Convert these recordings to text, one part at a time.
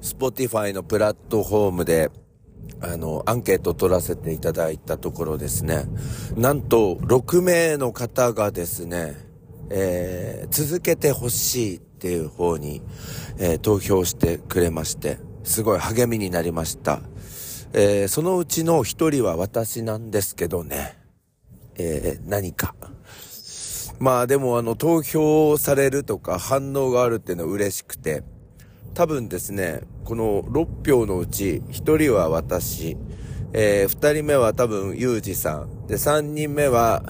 Spotify のプラットフォームで、あの、アンケート取らせていただいたところですね、なんと6名の方がですね、えー、続けてほしいっていう方に、えー、投票してくれまして、すごい励みになりました。えー、そのうちの一人は私なんですけどね、えー、何か。まあでもあの投票されるとか反応があるっていうのは嬉しくて、多分ですね、この6票のうち1人は私、えー、2人目は多分ユージさん、で、3人目は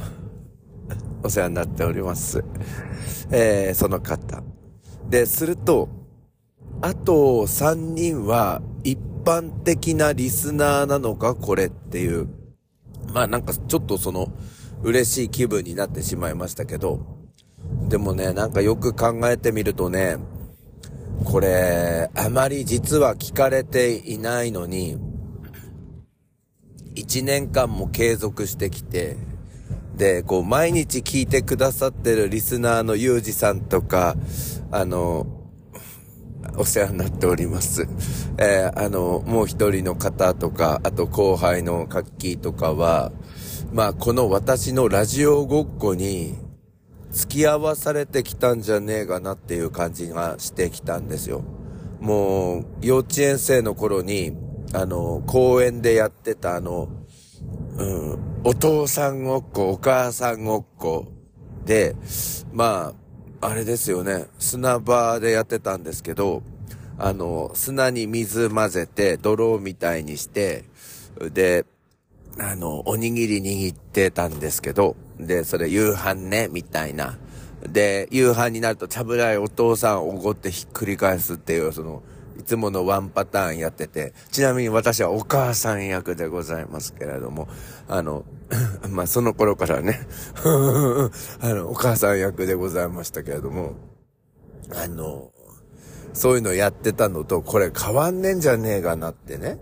お世話になっております。えー、その方。で、すると、あと3人は一般的なリスナーなのかこれっていう、まあなんかちょっとその嬉しい気分になってしまいましたけど、でもね、なんかよく考えてみるとね、これ、あまり実は聞かれていないのに、一年間も継続してきて、で、こう、毎日聞いてくださってるリスナーのゆうじさんとか、あの、お世話になっております。えー、あの、もう一人の方とか、あと後輩のカッキーとかは、まあ、この私のラジオごっこに、付き合わされてきたんじゃねえかなっていう感じがしてきたんですよ。もう、幼稚園生の頃に、あの、公園でやってたあの、うん、お父さんごっこ、お母さんごっこで、まあ、あれですよね、砂場でやってたんですけど、あの、砂に水混ぜて、泥みたいにして、で、あの、おにぎり握ってたんですけど、で、それ夕飯ね、みたいな。で、夕飯になると、ちゃぶらいお父さんおごってひっくり返すっていう、その、いつものワンパターンやってて、ちなみに私はお母さん役でございますけれども、あの、まあ、その頃からね あの、お母さん役でございましたけれども、あの、そういうのやってたのと、これ変わんねんじゃねえかなってね。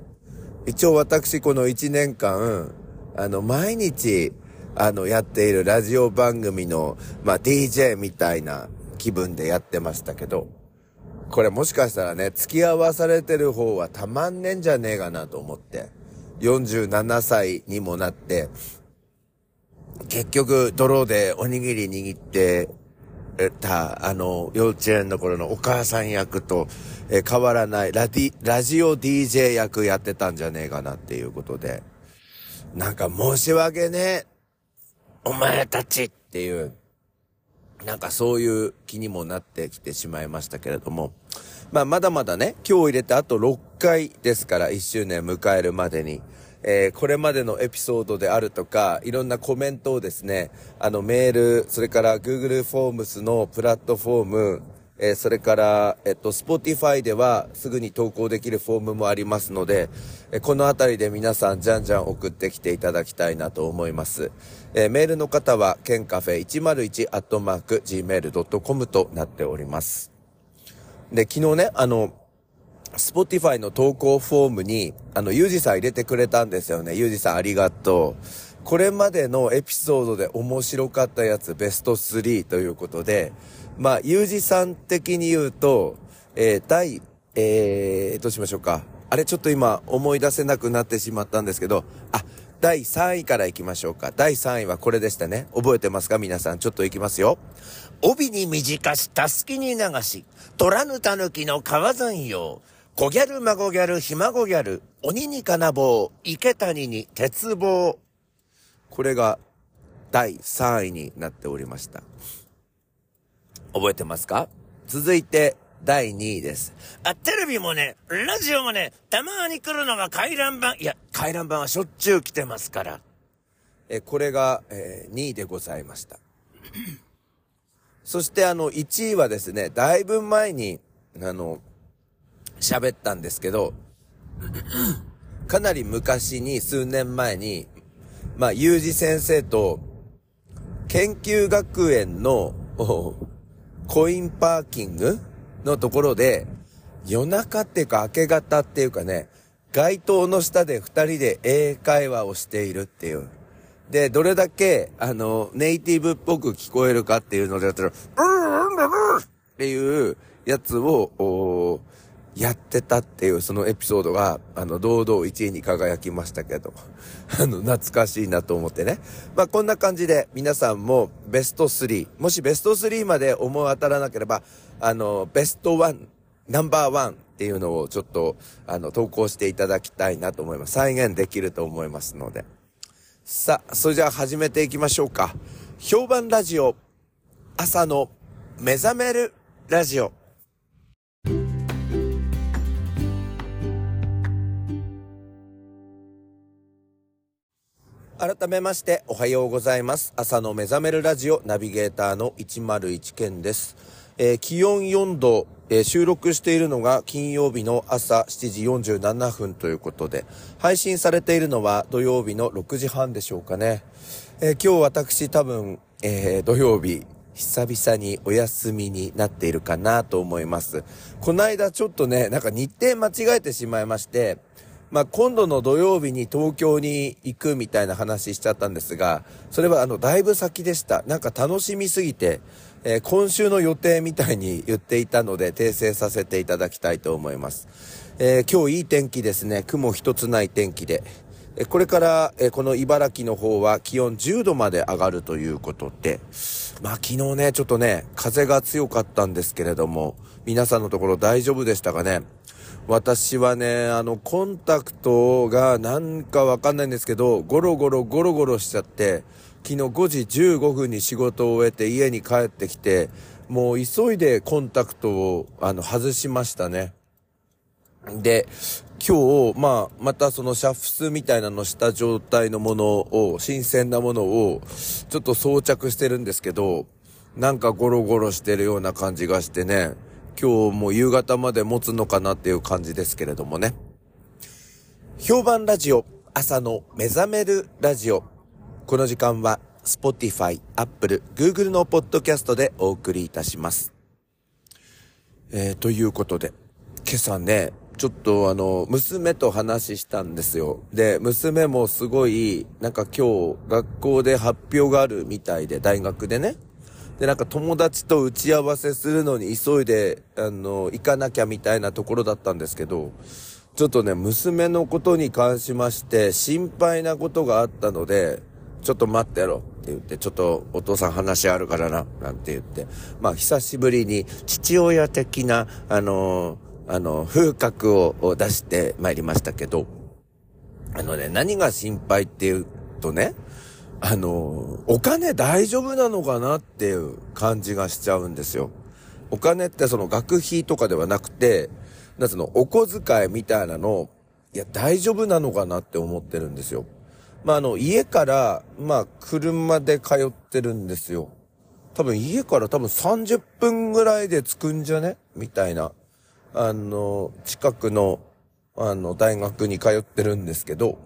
一応私この1年間、あの、毎日、あの、やっているラジオ番組の、まあ、DJ みたいな気分でやってましたけど、これもしかしたらね、付き合わされてる方はたまんねんじゃねえかなと思って、47歳にもなって、結局、泥でおにぎり握ってた、あの、幼稚園の頃のお母さん役と、え変わらないラディ、ラジオ DJ 役やってたんじゃねえかなっていうことで、なんか申し訳ねえ。お前たちっていう、なんかそういう気にもなってきてしまいましたけれども、まあまだまだね、今日入れてあと6回ですから1周年迎えるまでに、えー、これまでのエピソードであるとか、いろんなコメントをですね、あのメール、それから Google フォームスのプラットフォーム、えー、それから、えっと、Spotify ではすぐに投稿できるフォームもありますので、え、このあたりで皆さんじゃんじゃん送ってきていただきたいなと思います。えー、メールの方は、ケンカフェ101アットマーク gmail.com となっております。で、昨日ね、あの、Spotify の投稿フォームに、あの、ゆうじさん入れてくれたんですよね。ゆうじさんありがとう。これまでのエピソードで面白かったやつベスト3ということで、まあ、ゆうじさん的に言うと、えー、第、えー、どうしましょうか。あれちょっと今思い出せなくなってしまったんですけど、あ、第3位から行きましょうか。第3位はこれでしたね。覚えてますか？皆さん。ちょっと行きますよ。帯に短し、たすきに流し、虎ぬたぬきの川山用。小ギャル、孫ギャル、ひ孫ギャル、鬼に金棒、池谷に鉄棒。これが第3位になっておりました。覚えてますか？続いて、第2位です。あ、テレビもね、ラジオもね、たまに来るのが回覧板。いや、回覧板はしょっちゅう来てますから。え、これが、えー、2位でございました。そしてあの、1位はですね、だいぶ前に、あの、喋ったんですけど、かなり昔に、数年前に、まあ、ゆうじ先生と、研究学園の、コインパーキングのところで、夜中っていうか明け方っていうかね、街灯の下で二人で英会話をしているっていう。で、どれだけ、あの、ネイティブっぽく聞こえるかっていうのでやったら、うーん、うん、っていうやつを、やってたっていうそのエピソードが、あの、堂々1位に輝きましたけど、あの、懐かしいなと思ってね。まあ、こんな感じで皆さんもベスト3、もしベスト3まで思い当たらなければ、あの、ベスト1、ナンバーワンっていうのをちょっと、あの、投稿していただきたいなと思います。再現できると思いますので。さあ、それじゃあ始めていきましょうか。評判ラジオ、朝の目覚めるラジオ。改めましておはようございます。朝の目覚めるラジオナビゲーターの101健です。えー、気温4度、えー、収録しているのが金曜日の朝7時47分ということで、配信されているのは土曜日の6時半でしょうかね。えー、今日私多分、え土曜日、久々にお休みになっているかなと思います。この間ちょっとね、なんか日程間違えてしまいまして、まあ、今度の土曜日に東京に行くみたいな話しちゃったんですが、それはあの、だいぶ先でした。なんか楽しみすぎて、えー、今週の予定みたいに言っていたので、訂正させていただきたいと思います。えー、今日いい天気ですね。雲一つない天気で。えこれから、えこの茨城の方は気温10度まで上がるということで、まあ昨日ね、ちょっとね、風が強かったんですけれども、皆さんのところ大丈夫でしたかね？私はね、あの、コンタクトがなんかわかんないんですけど、ゴロゴロゴロゴロしちゃって、昨日5時15分に仕事を終えて家に帰ってきて、もう急いでコンタクトを、あの、外しましたね。で、今日、まあ、またそのシャフスみたいなのした状態のものを、新鮮なものを、ちょっと装着してるんですけど、なんかゴロゴロしてるような感じがしてね、今日も夕方まで持つのかなっていう感じですけれどもね。評判ラジオ、朝の目覚めるラジオ。この時間は、Spotify、Apple、Google のポッドキャストでお送りいたします。えー、ということで、今朝ね、ちょっとあの、娘と話したんですよ。で、娘もすごい、なんか今日、学校で発表があるみたいで、大学でね。で、なんか友達と打ち合わせするのに急いで、あの、行かなきゃみたいなところだったんですけど、ちょっとね、娘のことに関しまして、心配なことがあったので、ちょっと待ってろって言って、ちょっとお父さん話あるからな、なんて言って、まあ久しぶりに父親的な、あのあの、風格を出して参りましたけど、あのね、何が心配っていうとね、あの、お金大丈夫なのかなっていう感じがしちゃうんですよ。お金ってその学費とかではなくて、なんつうの、お小遣いみたいなの、いや、大丈夫なのかなって思ってるんですよ。まあ、あの、家から、まあ、車で通ってるんですよ。多分家から多分30分ぐらいで着くんじゃね？みたいな。あの、近くの、あの、大学に通ってるんですけど、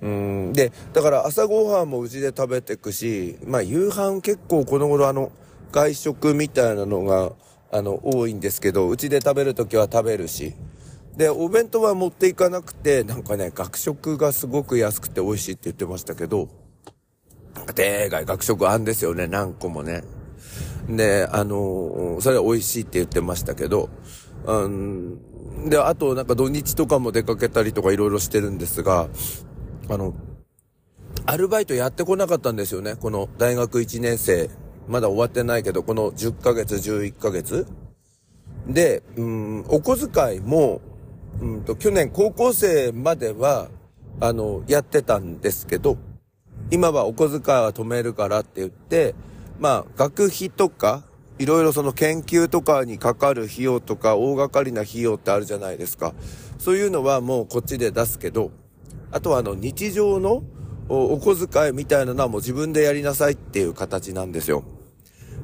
うん。で、だから朝ごはんもうちで食べてくし、まあ夕飯結構この頃あの、外食みたいなのが、あの、多いんですけど、うちで食べるときは食べるし。で、お弁当は持っていかなくて、なんかね、学食がすごく安くて美味しいって言ってましたけど、でかい学食あんですよね、何個もね。で、あのそれは美味しいって言ってましたけど、うん、で、あとなんか土日とかも出かけたりとかいろいろしてるんですが、あの、アルバイトやってこなかったんですよね。この大学1年生。まだ終わってないけど、この10ヶ月、11ヶ月。で、うん、お小遣いも、うんと、去年高校生までは、あの、やってたんですけど、今はお小遣いは止めるからって言って、まあ、学費とか、いろいろその研究とかにかかる費用とか、大掛かりな費用ってあるじゃないですか。そういうのはもうこっちで出すけど、あとはあの日常のお小遣いみたいなのはもう自分でやりなさいっていう形なんですよ。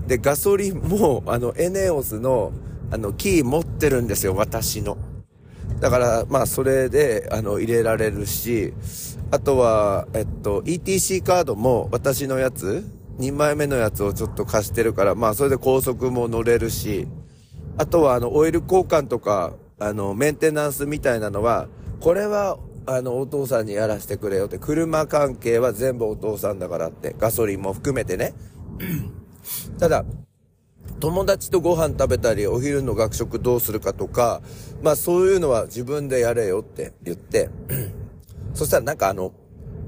で、ガソリンもあのエネオスのあのキー持ってるんですよ、私の。だから、まあ、それで、あの、入れられるし、あとは、えっと、ETC カードも私のやつ、2枚目のやつをちょっと貸してるから、まあ、それで高速も乗れるし、あとは、あの、オイル交換とか、あの、メンテナンスみたいなのは、これはあの、お父さんにやらせてくれよって、車関係は全部お父さんだからって、ガソリンも含めてね。ただ、友達とご飯食べたり、お昼の学食どうするかとか、まあそういうのは自分でやれよって言って、そしたらなんかあの、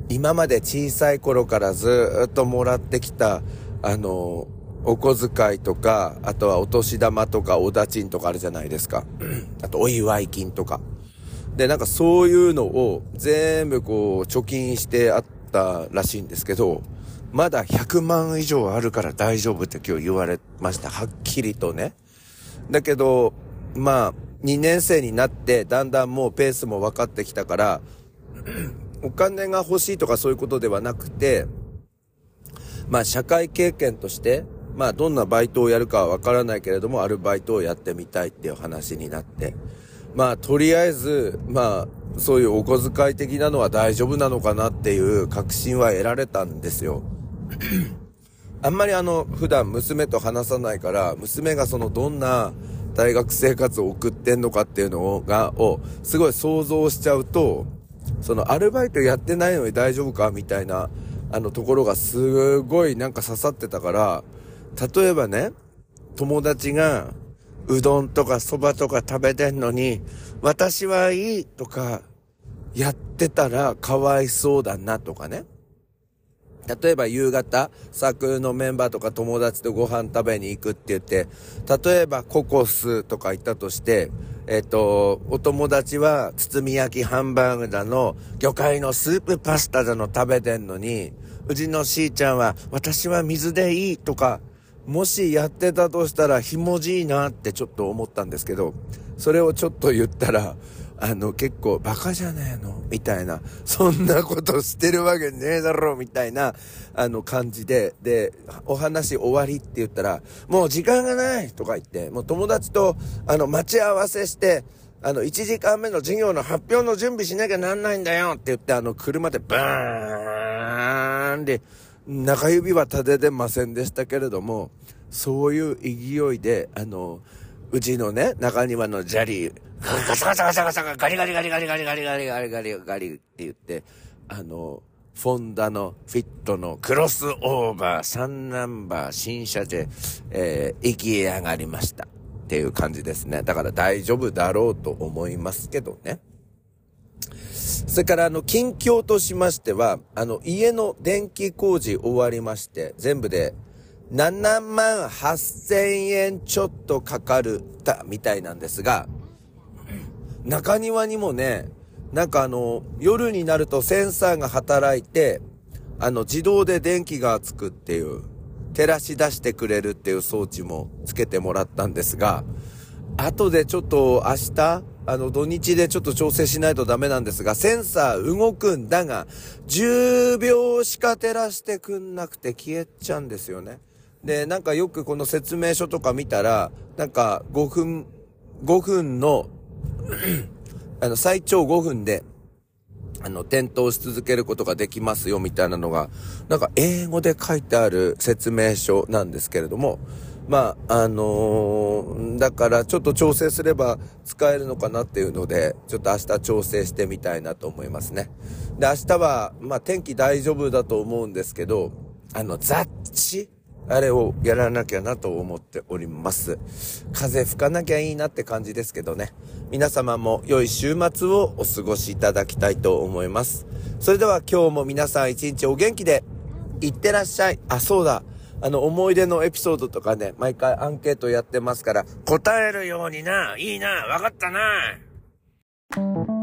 今まで小さい頃からずっともらってきた、あの、お小遣いとか、あとはお年玉とかおだちんとかあるじゃないですか。あとお祝い金とか。で、なんかそういうのを全部こう貯金してあったらしいんですけど、まだ100万以上あるから大丈夫って今日言われました。はっきりとね。だけど、まあ、2年生になってだんだんもうペースも分かってきたから、お金が欲しいとかそういうことではなくて、まあ社会経験として、まあどんなバイトをやるかはわからないけれども、アルバイトをやってみたいっていう話になって、まあとりあえず、まあそういうお小遣い的なのは大丈夫なのかなっていう確信は得られたんですよ。あんまりあの、普段娘と話さないから、娘がそのどんな大学生活を送ってんのかっていうのが、を、すごい想像しちゃうと、そのアルバイトやってないのに大丈夫かみたいな、あのところがすごいなんか刺さってたから、例えばね、友達が、うどんとか蕎麦とか食べてんのに、私はいいとか、やってたらかわいそうだなとかね。例えば夕方、サークルのメンバーとか友達とご飯食べに行くって言って、例えばココスとか行ったとして、えっ、と、お友達は包み焼きハンバーグだの、魚介のスープパスタだの食べてんのに、うちのしーちゃんは私は水でいいとか、もしやってたとしたらひもじいなってちょっと思ったんですけど、それをちょっと言ったら、あの、結構、バカじゃねえの？みたいな、そんなことしてるわけねえだろみたいな、あの、感じで、で、お話終わりって言ったら、もう時間がないとか言って、もう友達と、あの、待ち合わせして、あの、1時間目の授業の発表の準備しなきゃなんないんだよって言って、あの、車でバーンで、中指は立ててませんでしたけれども、そういう勢いで、あの、うちのね、中庭の砂利、ガサガサガサガサガリガリガリガリガリガリガリガリガリガリって言って、あの、フォンダのフィットのクロスオーバー3ナンバー新車で、えー、行き上がりました。っていう感じですね。だから大丈夫だろうと思いますけどね。それからあの、近況としましては、あの、家の電気工事終わりまして、全部で7万8000円ちょっとかかるたみたいなんですが、中庭にもね、なんかあの、夜になるとセンサーが働いて、あの、自動で電気がつくっていう、照らし出してくれるっていう装置もつけてもらったんですが、後でちょっと明日、あの、土日でちょっと調整しないとダメなんですが、センサー動くんだが、10秒しか照らしてくんなくて消えちゃうんですよね。で、なんかよくこの説明書とか見たら、なんか5分、5分の あの、最長5分で、あの、点灯し続けることができますよ、みたいなのが、なんか英語で書いてある説明書なんですけれども、まあ、あのー、だからちょっと調整すれば使えるのかなっていうので、ちょっと明日調整してみたいなと思いますね。で、明日は、まあ天気大丈夫だと思うんですけど、あの、雑誌あれをやらなきゃなと思っております。風吹かなきゃいいなって感じですけどね。皆様も良い週末をお過ごしいただきたいと思います。それでは今日も皆さん一日お元気で、いってらっしゃい。あ、そうだ。あの、思い出のエピソードとかね、毎回アンケートやってますから、答えるようにな、いいな、わかったな。